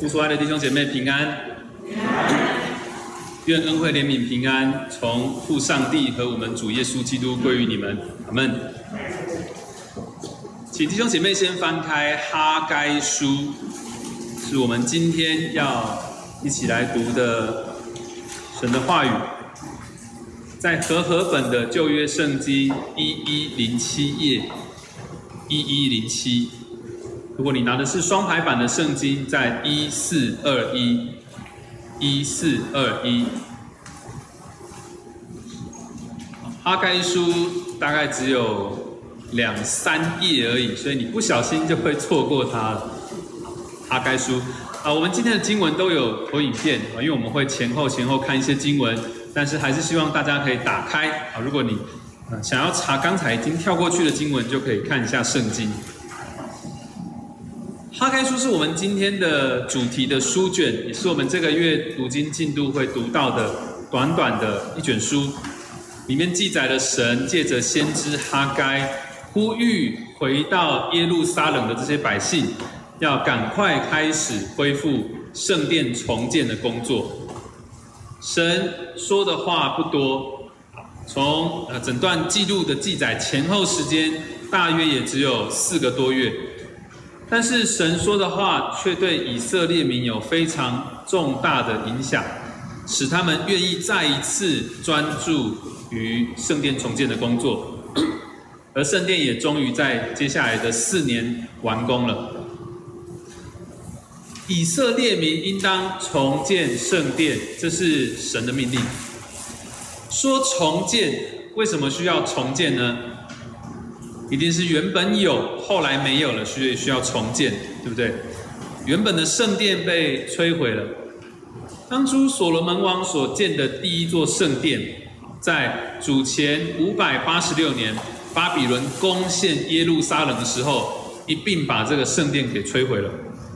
祝所爱的弟兄姐妹平安，愿恩惠怜悯平安从父上帝和我们主耶稣基督归于你们，阿门。请弟兄姐妹先翻开哈该书，是我们今天要一起来读的神的话语，在和合本的旧约圣经一一零七页，一一零七。如果你拿的是双排版的圣经，在一四二一，一四二一，哈该书大概只有两三页而已，所以你不小心就会错过它了。哈该书啊，我们今天的经文都有投影片啊，因为我们会前后前后看一些经文，但是还是希望大家可以打开啊。如果你想要查刚才已经跳过去的经文，就可以看一下圣经。哈该书是我们今天的主题的书卷，也是我们这个月读经进度会读到的短短的一卷书。里面记载了神借着先知哈该呼吁回到耶路撒冷的这些百姓，要赶快开始恢复圣殿重建的工作。神说的话不多，从呃整段记录的记载前后时间大约也只有四个多月。但是神说的话却对以色列民有非常重大的影响，使他们愿意再一次专注于圣殿重建的工作，而圣殿也终于在接下来的四年完工了。以色列民应当重建圣殿，这是神的命令。说重建，为什么需要重建呢？一定是原本有，后来没有了，所以需要重建，对不对？原本的圣殿被摧毁了。当初所罗门王所建的第一座圣殿，在主前五百八十六年，巴比伦攻陷耶路撒冷的时候，一并把这个圣殿给摧毁了。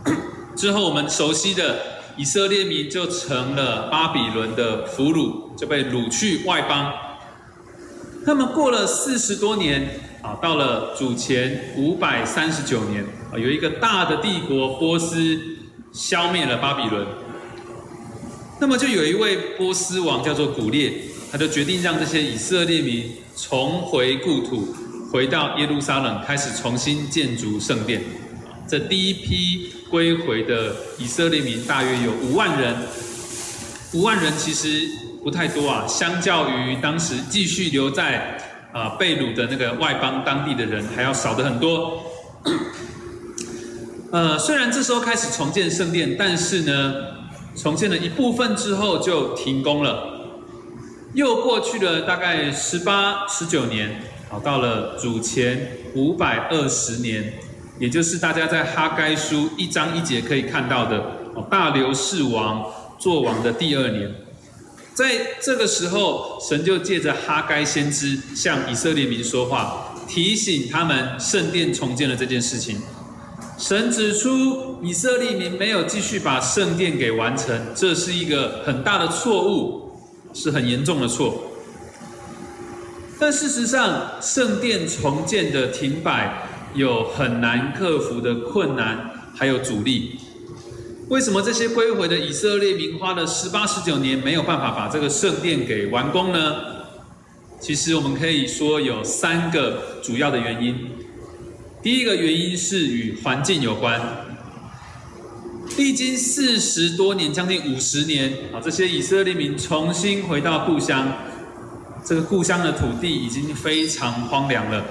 之后，我们熟悉的以色列民就成了巴比伦的俘虏，就被掳去外邦。那么过了四十多年。啊，到了主前五百三十九年，啊，有一个大的帝国波斯消灭了巴比伦。那么就有一位波斯王叫做古列，他就决定让这些以色列民重回故土，回到耶路撒冷，开始重新建筑圣殿。这第一批归回的以色列民大约有五万人，五万人其实不太多啊，相较于当时继续留在。啊，贝鲁的那个外邦当地的人还要少的很多。呃，虽然这时候开始重建圣殿，但是呢，重建了一部分之后就停工了。又过去了大概十八、十九年，好，到了主前五百二十年，也就是大家在哈该书一章一节可以看到的，大流士王做王的第二年。在这个时候，神就借着哈该先知向以色列民说话，提醒他们圣殿重建的这件事情。神指出以色列民没有继续把圣殿给完成，这是一个很大的错误，是很严重的错。但事实上，圣殿重建的停摆有很难克服的困难，还有阻力。为什么这些归回的以色列民花了十八、十九年没有办法把这个圣殿给完工呢？其实我们可以说有三个主要的原因。第一个原因是与环境有关。历经四十多年，将近五十年，啊，这些以色列民重新回到故乡，这个故乡的土地已经非常荒凉了。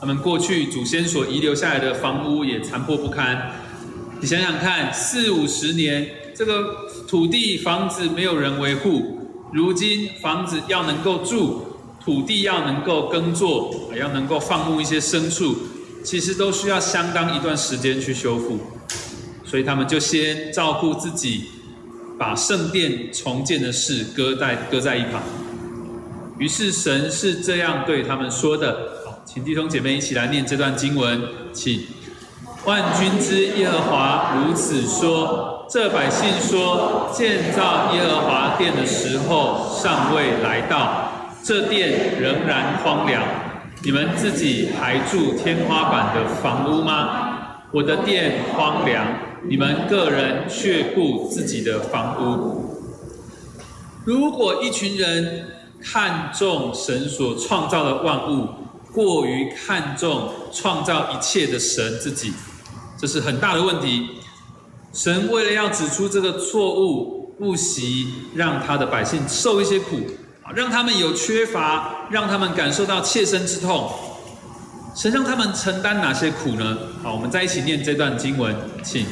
他们过去祖先所遗留下来的房屋也残破不堪。你想想看，四五十年，这个土地房子没有人维护，如今房子要能够住，土地要能够耕作，还要能够放牧一些牲畜，其实都需要相当一段时间去修复。所以他们就先照顾自己，把圣殿重建的事搁在搁在一旁。于是神是这样对他们说的：好，请弟兄姐妹一起来念这段经文，请。万军之耶和华如此说：这百姓说，建造耶和华殿的时候尚未来到，这殿仍然荒凉。你们自己还住天花板的房屋吗？我的殿荒凉，你们个人却顾自己的房屋。如果一群人看重神所创造的万物，过于看重创造一切的神自己，这是很大的问题。神为了要指出这个错误，不惜让他的百姓受一些苦，啊，让他们有缺乏，让他们感受到切身之痛。神让他们承担哪些苦呢？好，我们再一起念这段经文，请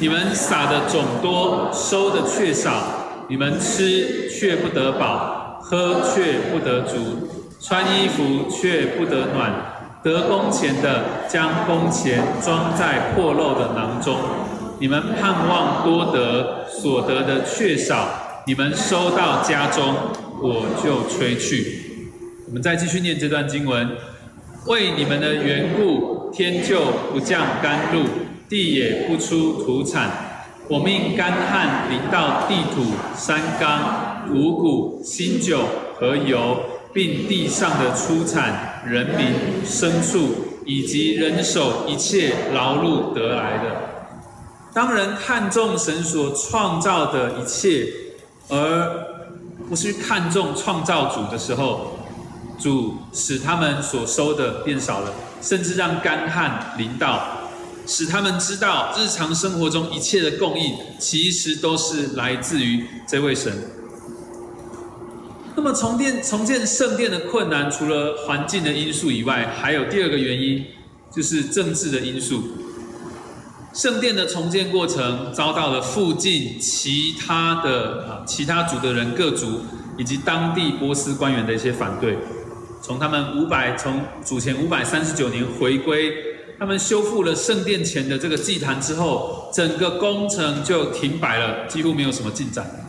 你们撒的种多，收的却少。你们吃却不得饱，喝却不得足，穿衣服却不得暖。得工钱的将工钱装在破漏的囊中。你们盼望多得，所得的却少。你们收到家中，我就吹去。我们再继续念这段经文。为你们的缘故，天就不降甘露，地也不出土产。我命干旱临到地土、山冈、五谷、新酒和油，并地上的出产、人民、牲畜以及人手一切劳碌得来的。当人看重神所创造的一切，而不是看重创造主的时候，主使他们所收的变少了，甚至让干旱临到。使他们知道，日常生活中一切的供应，其实都是来自于这位神。那么重建重建圣殿的困难，除了环境的因素以外，还有第二个原因，就是政治的因素。圣殿的重建过程遭到了附近其他的啊其他族的人各族以及当地波斯官员的一些反对。从他们五百从祖前五百三十九年回归。他们修复了圣殿前的这个祭坛之后，整个工程就停摆了，几乎没有什么进展。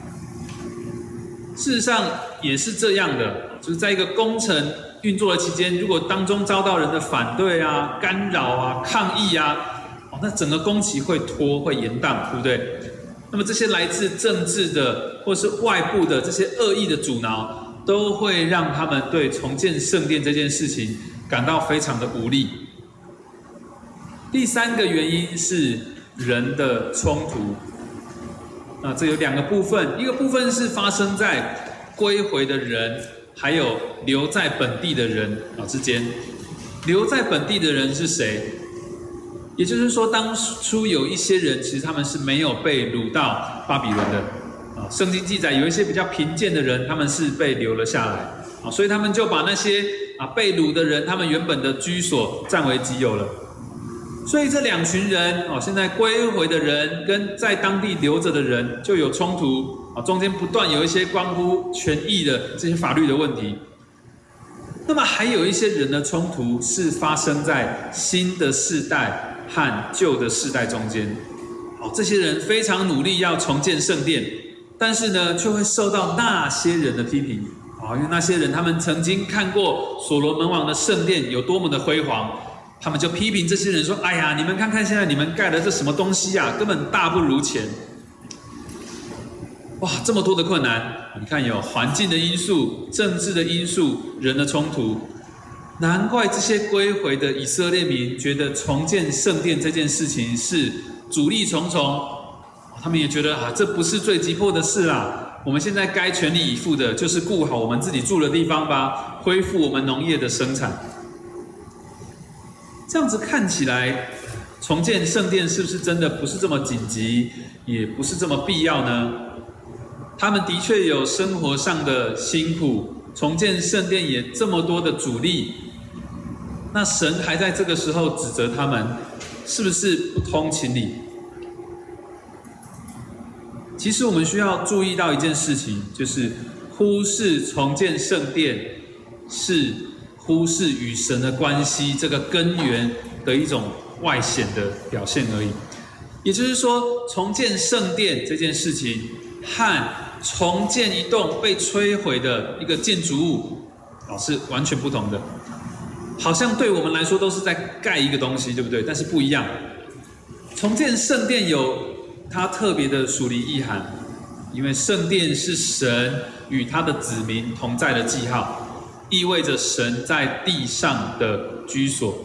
事实上也是这样的，就是在一个工程运作的期间，如果当中遭到人的反对啊、干扰啊、抗议啊，哦，那整个工期会拖、会延宕，对不对？那么这些来自政治的或是外部的这些恶意的阻挠，都会让他们对重建圣殿这件事情感到非常的无力。第三个原因是人的冲突，啊，这有两个部分，一个部分是发生在归回的人，还有留在本地的人啊之间。留在本地的人是谁？也就是说，当初有一些人，其实他们是没有被掳到巴比伦的啊。圣经记载有一些比较贫贱的人，他们是被留了下来啊，所以他们就把那些啊被掳的人，他们原本的居所占为己有了。所以这两群人哦，现在归回的人跟在当地留着的人就有冲突啊，中间不断有一些关乎权益的这些法律的问题。那么还有一些人的冲突是发生在新的世代和旧的世代中间。哦，这些人非常努力要重建圣殿，但是呢，却会受到那些人的批评啊，因为那些人他们曾经看过所罗门王的圣殿有多么的辉煌。他们就批评这些人说：“哎呀，你们看看现在你们盖的这什么东西呀，根本大不如前。哇，这么多的困难，你看有环境的因素、政治的因素、人的冲突，难怪这些归回的以色列民觉得重建圣殿这件事情是阻力重重。他们也觉得啊，这不是最急迫的事啦。我们现在该全力以赴的就是顾好我们自己住的地方吧，恢复我们农业的生产。”这样子看起来，重建圣殿是不是真的不是这么紧急，也不是这么必要呢？他们的确有生活上的辛苦，重建圣殿也这么多的阻力，那神还在这个时候指责他们，是不是不通情理？其实我们需要注意到一件事情，就是忽视重建圣殿是。忽视与神的关系这个根源的一种外显的表现而已。也就是说，重建圣殿这件事情和重建一栋被摧毁的一个建筑物，哦，是完全不同的。好像对我们来说都是在盖一个东西，对不对？但是不一样。重建圣殿有它特别的属灵意涵，因为圣殿是神与他的子民同在的记号。意味着神在地上的居所。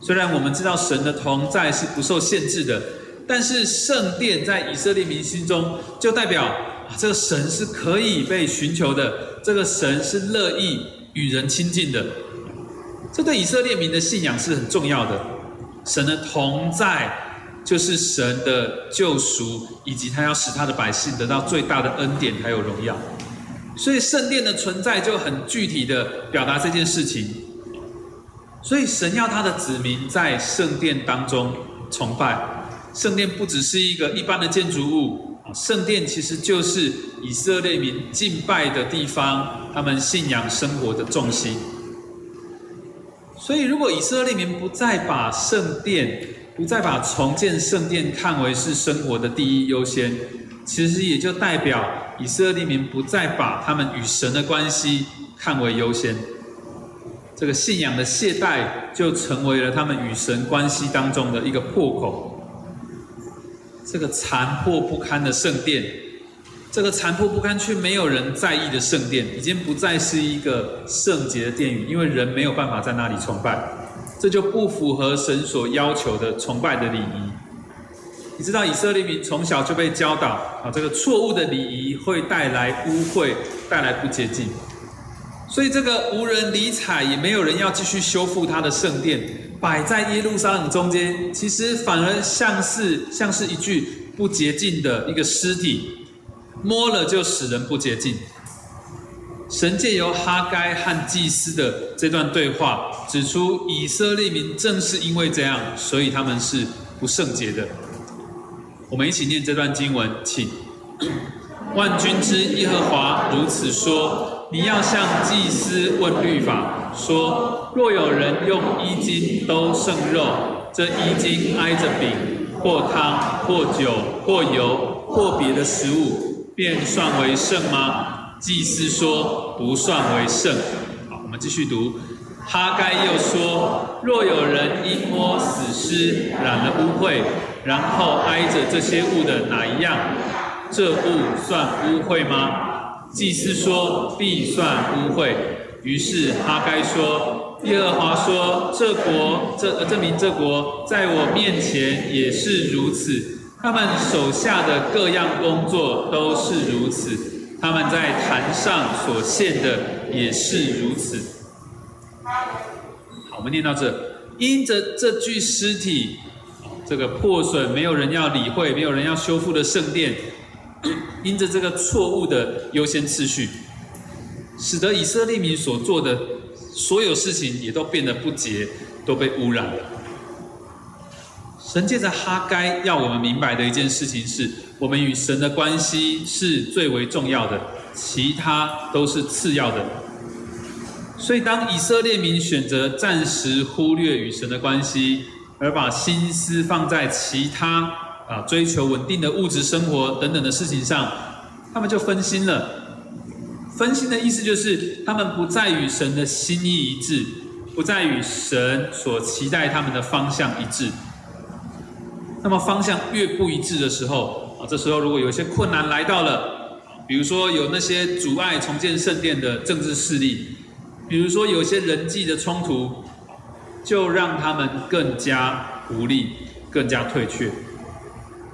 虽然我们知道神的同在是不受限制的，但是圣殿在以色列民心中就代表，这个神是可以被寻求的，这个神是乐意与人亲近的。这对以色列民的信仰是很重要的。神的同在就是神的救赎，以及他要使他的百姓得到最大的恩典还有荣耀。所以圣殿的存在就很具体的表达这件事情。所以神要他的子民在圣殿当中崇拜。圣殿不只是一个一般的建筑物，圣殿其实就是以色列民敬拜的地方，他们信仰生活的重心。所以，如果以色列民不再把圣殿、不再把重建圣殿看为是生活的第一优先，其实也就代表以色列民不再把他们与神的关系看为优先。这个信仰的懈怠，就成为了他们与神关系当中的一个破口。这个残破不堪的圣殿，这个残破不堪却没有人在意的圣殿，已经不再是一个圣洁的殿宇，因为人没有办法在那里崇拜，这就不符合神所要求的崇拜的礼仪。你知道以色列民从小就被教导啊，这个错误的礼仪会带来污秽，带来不洁净。所以这个无人理睬，也没有人要继续修复他的圣殿，摆在耶路撒冷中间，其实反而像是像是一具不洁净的一个尸体，摸了就使人不洁净。神借由哈该和祭司的这段对话，指出以色列民正是因为这样，所以他们是不圣洁的。我们一起念这段经文，请。万军之耶和华如此说：你要向祭司问律法，说：若有人用衣襟兜剩肉，这衣襟挨着饼或汤或酒或油或别的食物，便算为圣吗？祭司说：不算为圣。好，我们继续读。哈该又说：若有人因摸死尸染了污秽，然后挨着这些物的哪一样？这物算污秽吗？祭司说必算污秽。于是哈该说：耶和华说，这国这证明这国在我面前也是如此。他们手下的各样工作都是如此。他们在坛上所献的也是如此。好，我们念到这，因着这具尸体，这个破损，没有人要理会，没有人要修复的圣殿。因着这个错误的优先次序，使得以色列民所做的所有事情也都变得不洁，都被污染了。神借着哈该要我们明白的一件事情是：我们与神的关系是最为重要的，其他都是次要的。所以，当以色列民选择暂时忽略与神的关系，而把心思放在其他。啊，追求稳定的物质生活等等的事情上，他们就分心了。分心的意思就是，他们不再与神的心意一致，不再与神所期待他们的方向一致。那么方向越不一致的时候，啊，这时候如果有一些困难来到了，比如说有那些阻碍重建圣殿的政治势力，比如说有些人际的冲突，就让他们更加无力，更加退却。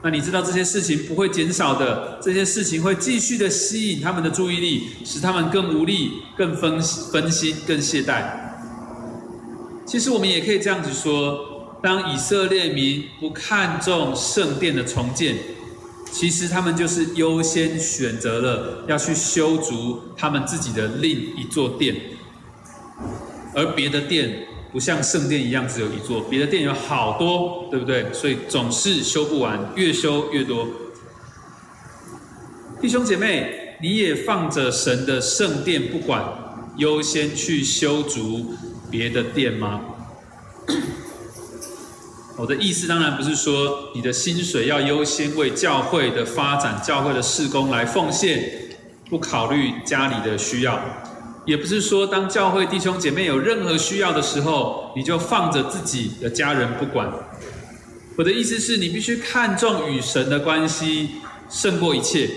那你知道这些事情不会减少的，这些事情会继续的吸引他们的注意力，使他们更无力、更分分心、更懈怠。其实我们也可以这样子说：当以色列民不看重圣殿的重建，其实他们就是优先选择了要去修筑他们自己的另一座殿，而别的殿。不像圣殿一样只有一座，别的殿有好多，对不对？所以总是修不完，越修越多。弟兄姐妹，你也放着神的圣殿不管，优先去修筑别的殿吗？我的意思当然不是说你的薪水要优先为教会的发展、教会的事工来奉献，不考虑家里的需要。也不是说，当教会弟兄姐妹有任何需要的时候，你就放着自己的家人不管。我的意思是你必须看重与神的关系胜过一切。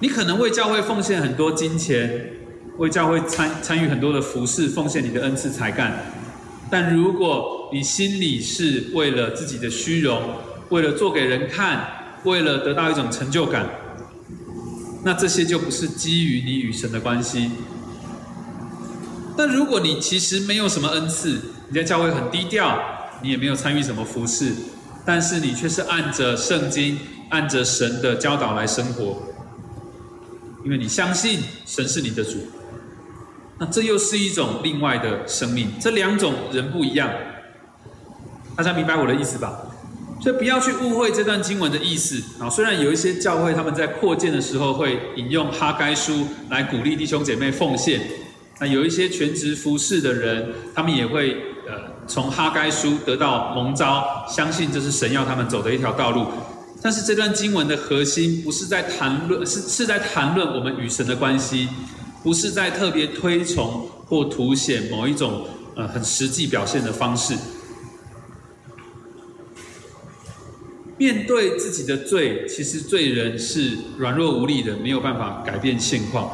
你可能为教会奉献很多金钱，为教会参参与很多的服饰，奉献你的恩赐才干。但如果你心里是为了自己的虚荣，为了做给人看，为了得到一种成就感，那这些就不是基于你与神的关系。但如果你其实没有什么恩赐，你在教会很低调，你也没有参与什么服饰，但是你却是按着圣经、按着神的教导来生活，因为你相信神是你的主，那这又是一种另外的生命。这两种人不一样，大家明白我的意思吧？所以不要去误会这段经文的意思啊！虽然有一些教会他们在扩建的时候会引用哈该书来鼓励弟兄姐妹奉献，那有一些全职服侍的人，他们也会呃从哈该书得到蒙召，相信这是神要他们走的一条道路。但是这段经文的核心不是在谈论，是是在谈论我们与神的关系，不是在特别推崇或凸显某一种呃很实际表现的方式。面对自己的罪，其实罪人是软弱无力的，没有办法改变现况。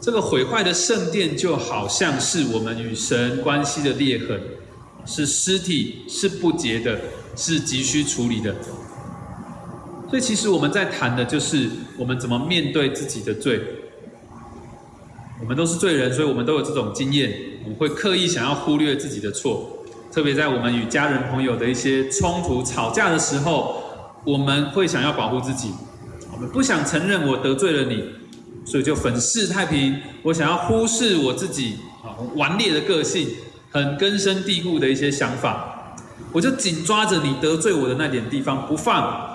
这个毁坏的圣殿就好像是我们与神关系的裂痕，是尸体，是不洁的，是急需处理的。所以，其实我们在谈的就是我们怎么面对自己的罪。我们都是罪人，所以我们都有这种经验，我们会刻意想要忽略自己的错。特别在我们与家人朋友的一些冲突、吵架的时候，我们会想要保护自己，我们不想承认我得罪了你，所以就粉饰太平。我想要忽视我自己啊顽劣的个性，很根深蒂固的一些想法，我就紧抓着你得罪我的那点地方不放。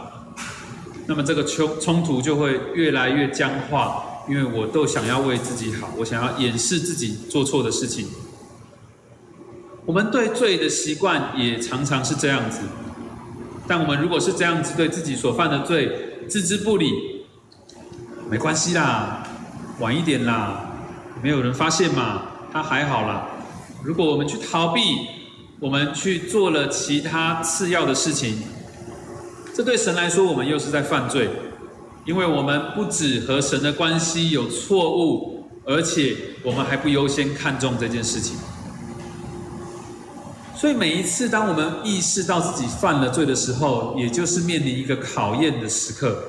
那么这个冲冲突就会越来越僵化，因为我都想要为自己好，我想要掩饰自己做错的事情。我们对罪的习惯也常常是这样子，但我们如果是这样子对自己所犯的罪置之不理，没关系啦，晚一点啦，没有人发现嘛，他还好啦。如果我们去逃避，我们去做了其他次要的事情，这对神来说，我们又是在犯罪，因为我们不止和神的关系有错误，而且我们还不优先看重这件事情。所以每一次，当我们意识到自己犯了罪的时候，也就是面临一个考验的时刻。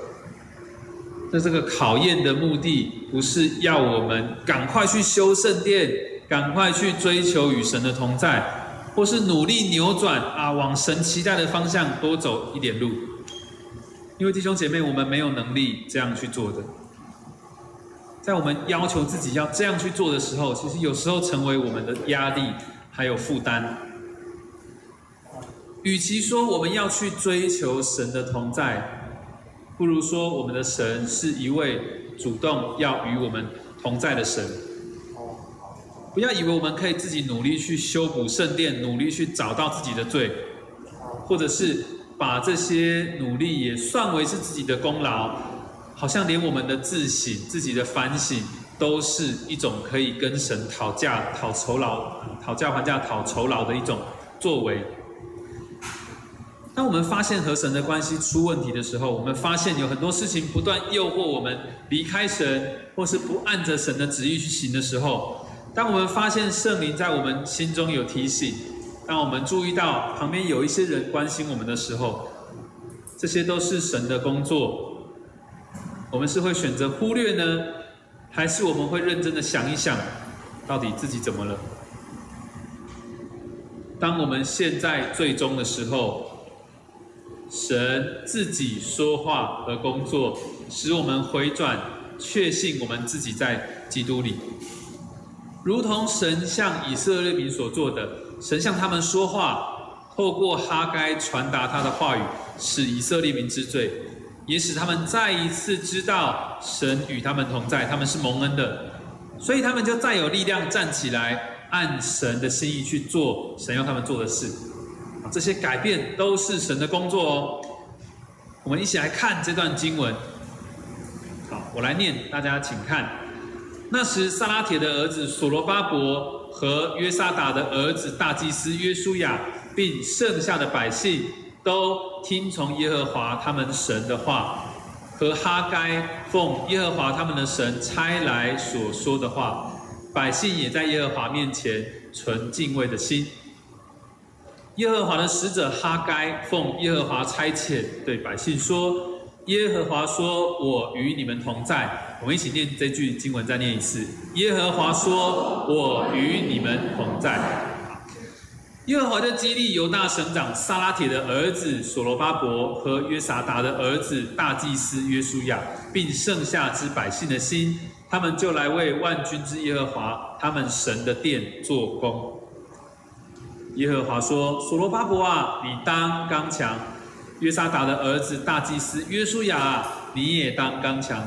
那这个考验的目的，不是要我们赶快去修圣殿，赶快去追求与神的同在，或是努力扭转啊，往神期待的方向多走一点路。因为弟兄姐妹，我们没有能力这样去做的。在我们要求自己要这样去做的时候，其实有时候成为我们的压力还有负担。与其说我们要去追求神的同在，不如说我们的神是一位主动要与我们同在的神。不要以为我们可以自己努力去修补圣殿，努力去找到自己的罪，或者是把这些努力也算为是自己的功劳，好像连我们的自省、自己的反省，都是一种可以跟神讨价、讨酬劳、讨价还价、讨酬劳的一种作为。当我们发现和神的关系出问题的时候，我们发现有很多事情不断诱惑我们离开神，或是不按着神的旨意去行的时候，当我们发现圣灵在我们心中有提醒，当我们注意到旁边有一些人关心我们的时候，这些都是神的工作。我们是会选择忽略呢，还是我们会认真的想一想，到底自己怎么了？当我们现在最终的时候。神自己说话和工作，使我们回转，确信我们自己在基督里，如同神向以色列民所做的。神向他们说话，透过哈该传达他的话语，使以色列民之罪，也使他们再一次知道神与他们同在，他们是蒙恩的，所以他们就再有力量站起来，按神的心意去做神要他们做的事。这些改变都是神的工作哦。我们一起来看这段经文。好，我来念，大家请看。那时，撒拉铁的儿子所罗巴伯和约沙达的儿子大祭司约书亚，并剩下的百姓，都听从耶和华他们神的话，和哈该奉耶和华他们的神差来所说的话。百姓也在耶和华面前存敬畏的心。耶和华的使者哈该奉耶和华差遣，对百姓说：“耶和华说，我与你们同在。”我们一起念这句经文，再念一次：“耶和华说，我与你们同在。”耶和华就激励犹大省长撒拉铁的儿子所罗巴伯和约撒达的儿子大祭司约书亚，并剩下之百姓的心，他们就来为万军之耶和华他们神的殿做工。耶和华说：“所罗巴伯啊，你当刚强；约沙达的儿子大祭司约书亚啊，你也当刚强。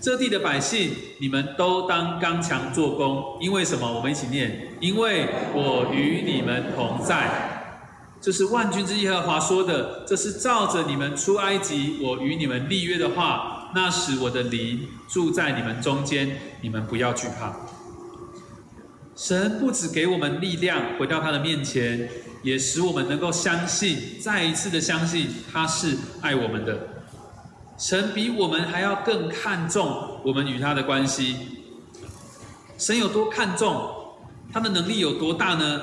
这地的百姓，你们都当刚强做工。因为什么？我们一起念：因为我与你们同在。这是万军之耶和华说的。这是照着你们出埃及，我与你们立约的话。那时我的灵住在你们中间，你们不要惧怕。”神不止给我们力量回到他的面前，也使我们能够相信，再一次的相信他是爱我们的。神比我们还要更看重我们与他的关系。神有多看重，他的能力有多大呢？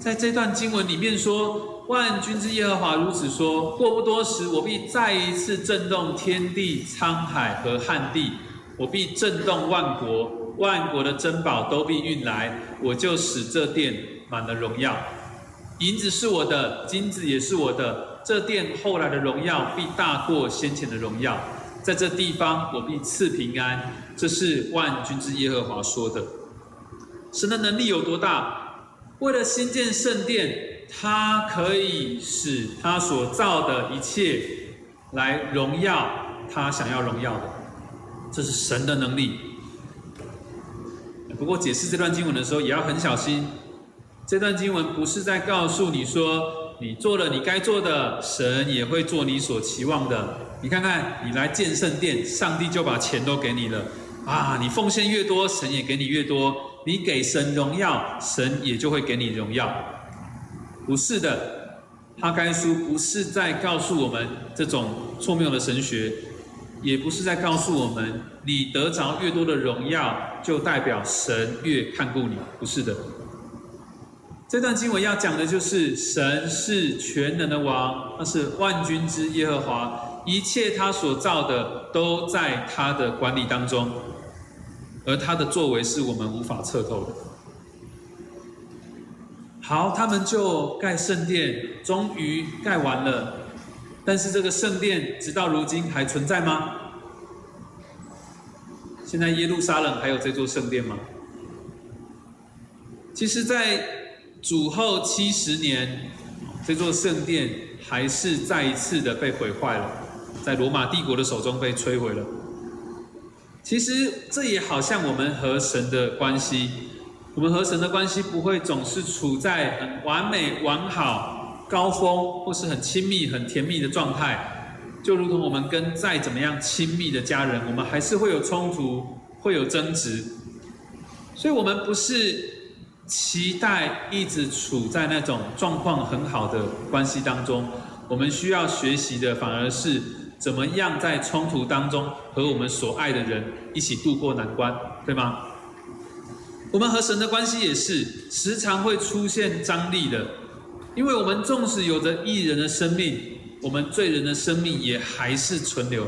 在这段经文里面说：“万军之耶和华如此说：过不多时，我必再一次震动天地、沧海和旱地，我必震动万国。”万国的珍宝都必运来，我就使这殿满了荣耀。银子是我的，金子也是我的。这殿后来的荣耀必大过先前的荣耀。在这地方，我必赐平安。这是万军之耶和华说的。神的能力有多大？为了新建圣殿，他可以使他所造的一切来荣耀他想要荣耀的。这是神的能力。不过解释这段经文的时候也要很小心。这段经文不是在告诉你说，你做了你该做的，神也会做你所期望的。你看看，你来建圣殿，上帝就把钱都给你了啊！你奉献越多，神也给你越多。你给神荣耀，神也就会给你荣耀。不是的，哈该书不是在告诉我们这种错谬的神学。也不是在告诉我们，你得着越多的荣耀，就代表神越看顾你，不是的。这段经文要讲的就是，神是全能的王，他是万军之耶和华，一切他所造的都在他的管理当中，而他的作为是我们无法测透的。好，他们就盖圣殿，终于盖完了。但是这个圣殿直到如今还存在吗？现在耶路撒冷还有这座圣殿吗？其实，在主后七十年，这座圣殿还是再一次的被毁坏了，在罗马帝国的手中被摧毁了。其实这也好像我们和神的关系，我们和神的关系不会总是处在很完美、完好。高峰或是很亲密、很甜蜜的状态，就如同我们跟再怎么样亲密的家人，我们还是会有冲突、会有争执。所以，我们不是期待一直处在那种状况很好的关系当中。我们需要学习的，反而是怎么样在冲突当中和我们所爱的人一起度过难关，对吗？我们和神的关系也是时常会出现张力的。因为我们纵使有着艺人的生命，我们罪人的生命也还是存留。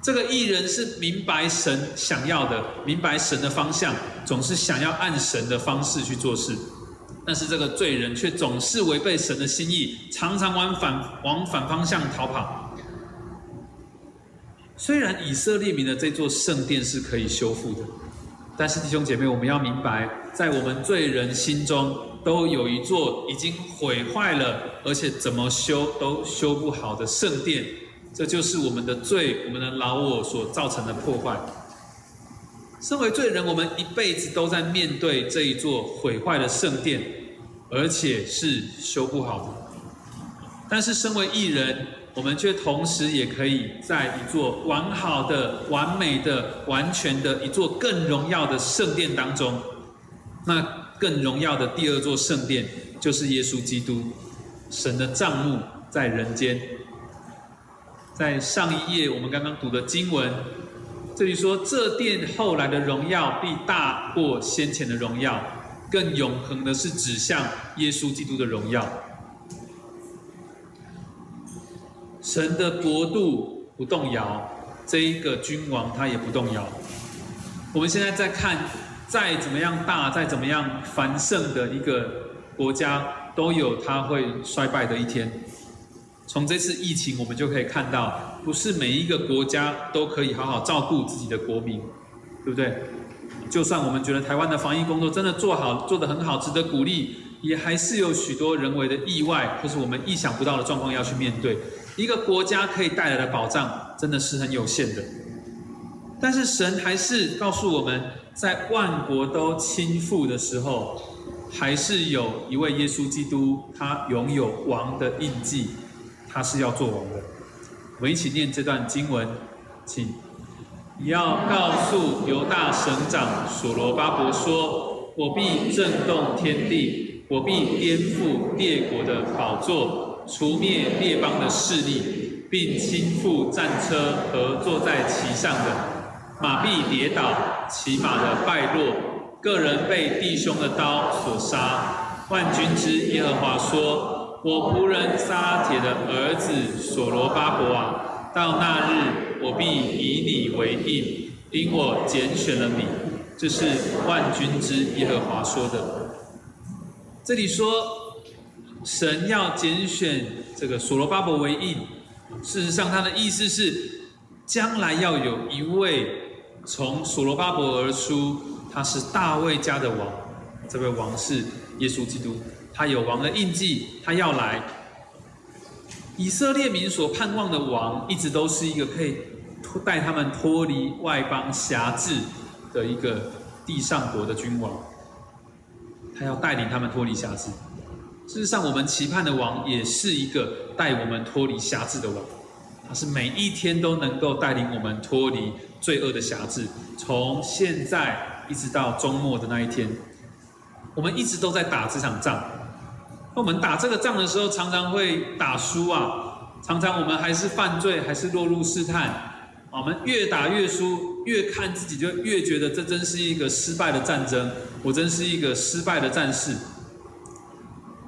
这个艺人是明白神想要的，明白神的方向，总是想要按神的方式去做事。但是这个罪人却总是违背神的心意，常常往反往反方向逃跑。虽然以色列民的这座圣殿是可以修复的，但是弟兄姐妹，我们要明白，在我们罪人心中。都有一座已经毁坏了，而且怎么修都修不好的圣殿，这就是我们的罪，我们的老我所造成的破坏。身为罪人，我们一辈子都在面对这一座毁坏的圣殿，而且是修不好的。但是身为艺人，我们却同时也可以在一座完好的、完美的、完全的一座更荣耀的圣殿当中，那。更荣耀的第二座圣殿，就是耶稣基督，神的帐幕在人间。在上一页我们刚刚读的经文，这里说这殿后来的荣耀必大过先前的荣耀。更永恒的是指向耶稣基督的荣耀。神的国度不动摇，这一个君王他也不动摇。我们现在在看，再怎么样大，再怎么样繁盛的一个国家，都有它会衰败的一天。从这次疫情，我们就可以看到，不是每一个国家都可以好好照顾自己的国民，对不对？就算我们觉得台湾的防疫工作真的做好，做得很好，值得鼓励，也还是有许多人为的意外，或是我们意想不到的状况要去面对。一个国家可以带来的保障，真的是很有限的。但是神还是告诉我们，在万国都倾覆的时候，还是有一位耶稣基督，他拥有王的印记。他是要做王的，我们一起念这段经文，请你要告诉犹大省长所罗巴伯说：“我必震动天地，我必颠覆列国的宝座，除灭列邦的势力，并倾覆战车和坐在其上的马必跌倒，骑马的败落，个人被弟兄的刀所杀。”万军之耶和华说。我仆人撒铁的儿子所罗巴伯啊，到那日我必以你为印，因我拣选了你。这是万军之耶和华说的。这里说神要拣选这个所罗巴伯为印，事实上他的意思是，将来要有一位从所罗巴伯而出，他是大卫家的王，这位王是耶稣基督。他有王的印记，他要来。以色列民所盼望的王，一直都是一个可以带他们脱离外邦辖制的一个地上国的君王。他要带领他们脱离辖制。事实上，我们期盼的王，也是一个带我们脱离辖制的王。他是每一天都能够带领我们脱离罪恶的辖制，从现在一直到终末的那一天，我们一直都在打这场仗。那我们打这个仗的时候，常常会打输啊，常常我们还是犯罪，还是落入试探。我们越打越输，越看自己就越觉得这真是一个失败的战争，我真是一个失败的战士。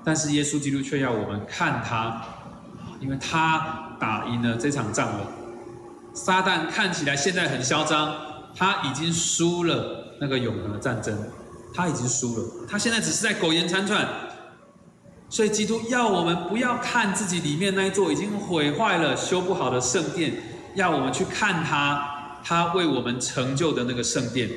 但是耶稣基督却要我们看他，因为他打赢了这场仗了。撒旦看起来现在很嚣张，他已经输了那个永恒的战争，他已经输了，他现在只是在苟延残喘。所以，基督要我们不要看自己里面那一座已经毁坏了、修不好的圣殿，要我们去看他，他为我们成就的那个圣殿。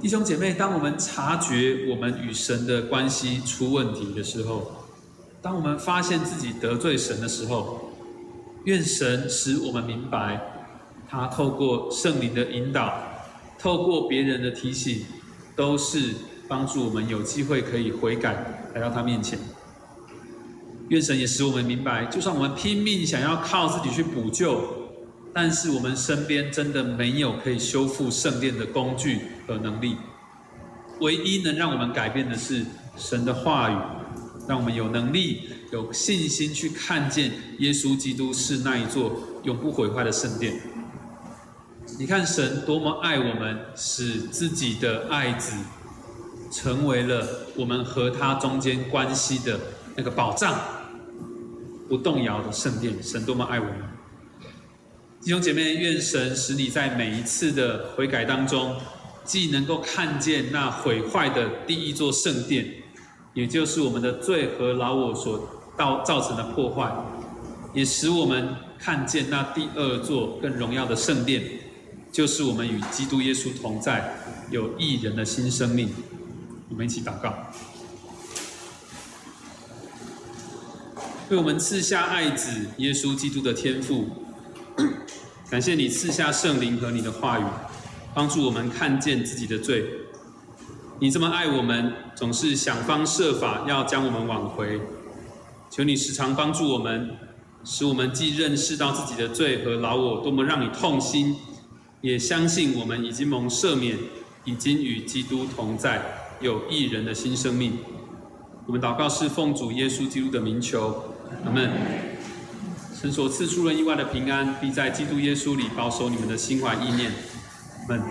弟兄姐妹，当我们察觉我们与神的关系出问题的时候，当我们发现自己得罪神的时候，愿神使我们明白，他透过圣灵的引导，透过别人的提醒，都是。帮助我们有机会可以悔改，来到他面前。愿神也使我们明白，就算我们拼命想要靠自己去补救，但是我们身边真的没有可以修复圣殿的工具和能力。唯一能让我们改变的是神的话语，让我们有能力、有信心去看见耶稣基督是那一座永不毁坏的圣殿。你看神多么爱我们，使自己的爱子。成为了我们和他中间关系的那个保障，不动摇的圣殿。神多么爱我们！弟兄姐妹，愿神使你在每一次的悔改当中，既能够看见那毁坏的第一座圣殿，也就是我们的罪和老我所到造成的破坏，也使我们看见那第二座更荣耀的圣殿，就是我们与基督耶稣同在，有一人的新生命。我们一起祷告，为我们赐下爱子耶稣基督的天赋，感谢你赐下圣灵和你的话语，帮助我们看见自己的罪。你这么爱我们，总是想方设法要将我们挽回。求你时常帮助我们，使我们既认识到自己的罪和老我多么让你痛心，也相信我们已经蒙赦免，已经与基督同在。有一人的新生命，我们祷告是奉主耶稣基督的名求，阿门。神所赐出人意外的平安，必在基督耶稣里保守你们的心怀意念，阿们。